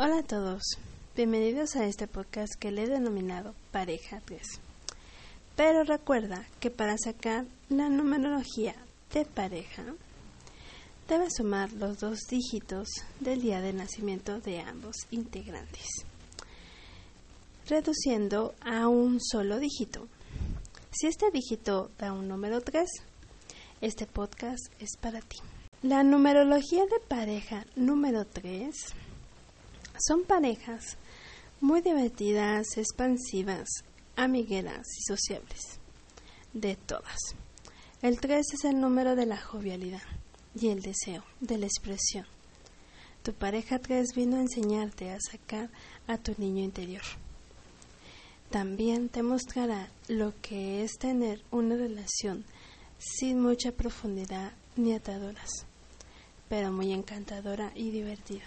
Hola a todos, bienvenidos a este podcast que le he denominado Pareja 3. Pero recuerda que para sacar la numerología de pareja, debes sumar los dos dígitos del día de nacimiento de ambos integrantes, reduciendo a un solo dígito. Si este dígito da un número 3, este podcast es para ti. La numerología de pareja número 3 son parejas muy divertidas, expansivas, amigueras y sociables. De todas. El 3 es el número de la jovialidad y el deseo, de la expresión. Tu pareja 3 vino a enseñarte a sacar a tu niño interior. También te mostrará lo que es tener una relación sin mucha profundidad ni ataduras, pero muy encantadora y divertida.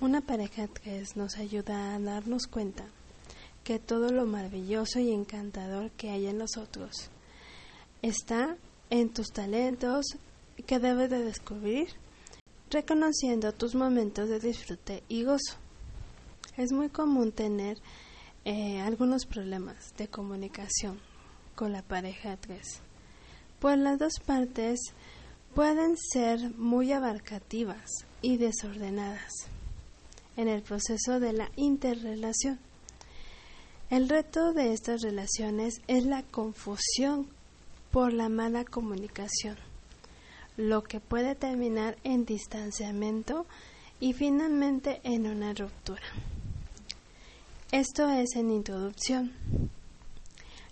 Una pareja 3 nos ayuda a darnos cuenta que todo lo maravilloso y encantador que hay en nosotros está en tus talentos que debes de descubrir, reconociendo tus momentos de disfrute y gozo. Es muy común tener eh, algunos problemas de comunicación con la pareja 3, pues las dos partes pueden ser muy abarcativas y desordenadas en el proceso de la interrelación. El reto de estas relaciones es la confusión por la mala comunicación, lo que puede terminar en distanciamiento y finalmente en una ruptura. Esto es en introducción.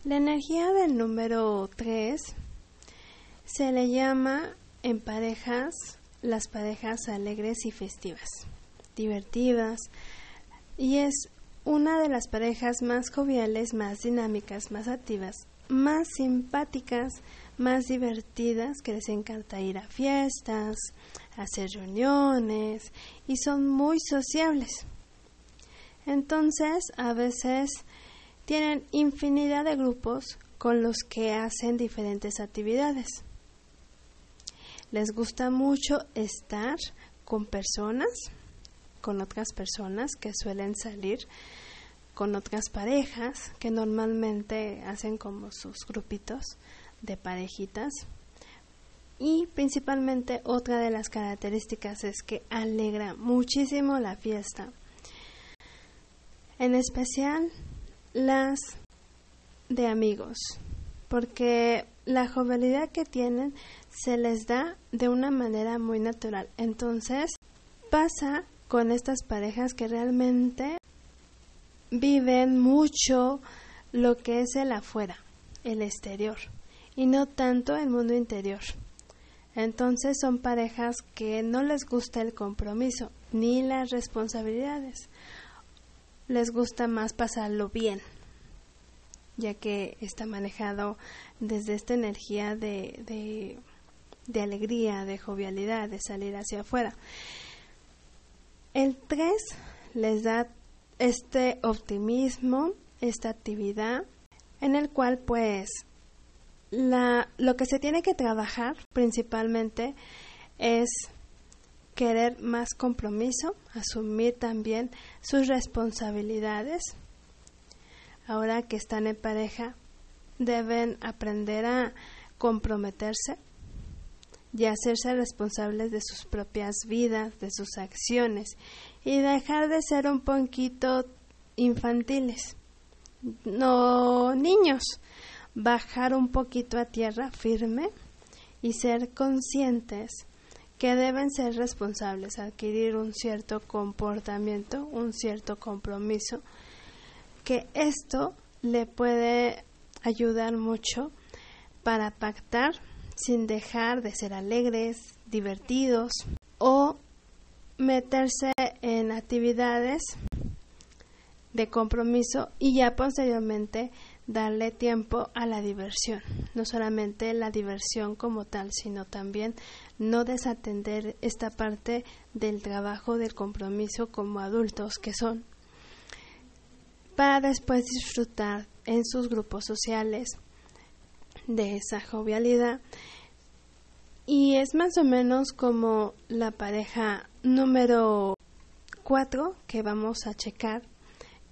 La energía del número 3 se le llama en parejas las parejas alegres y festivas divertidas y es una de las parejas más joviales, más dinámicas, más activas, más simpáticas, más divertidas, que les encanta ir a fiestas, hacer reuniones y son muy sociables. Entonces, a veces tienen infinidad de grupos con los que hacen diferentes actividades. Les gusta mucho estar con personas con otras personas que suelen salir con otras parejas que normalmente hacen como sus grupitos de parejitas. Y principalmente otra de las características es que alegra muchísimo la fiesta. En especial las de amigos, porque la jovialidad que tienen se les da de una manera muy natural. Entonces pasa con estas parejas que realmente viven mucho lo que es el afuera, el exterior, y no tanto el mundo interior. Entonces son parejas que no les gusta el compromiso ni las responsabilidades. Les gusta más pasarlo bien, ya que está manejado desde esta energía de, de, de alegría, de jovialidad, de salir hacia afuera. El 3 les da este optimismo, esta actividad, en el cual pues lo que se tiene que trabajar principalmente es querer más compromiso, asumir también sus responsabilidades. Ahora que están en pareja, deben aprender a comprometerse y hacerse responsables de sus propias vidas, de sus acciones y dejar de ser un poquito infantiles, no niños, bajar un poquito a tierra firme y ser conscientes que deben ser responsables, adquirir un cierto comportamiento, un cierto compromiso, que esto le puede ayudar mucho para pactar sin dejar de ser alegres, divertidos o meterse en actividades de compromiso y ya posteriormente darle tiempo a la diversión, no solamente la diversión como tal, sino también no desatender esta parte del trabajo del compromiso como adultos que son, para después disfrutar en sus grupos sociales de esa jovialidad y es más o menos como la pareja número 4 que vamos a checar,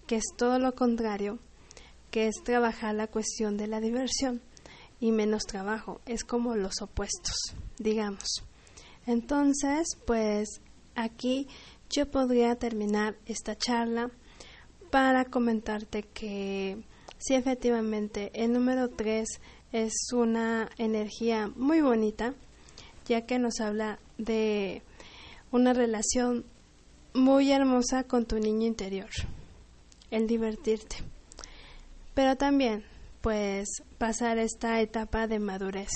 que es todo lo contrario, que es trabajar la cuestión de la diversión y menos trabajo, es como los opuestos, digamos. Entonces, pues aquí yo podría terminar esta charla para comentarte que sí efectivamente el número 3 es una energía muy bonita, ya que nos habla de una relación muy hermosa con tu niño interior, el divertirte. Pero también, pues, pasar esta etapa de madurez,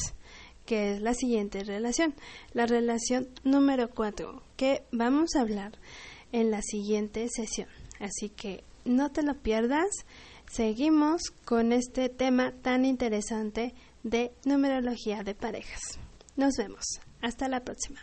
que es la siguiente relación, la relación número 4, que vamos a hablar en la siguiente sesión. Así que no te lo pierdas. Seguimos con este tema tan interesante de numerología de parejas. Nos vemos. Hasta la próxima.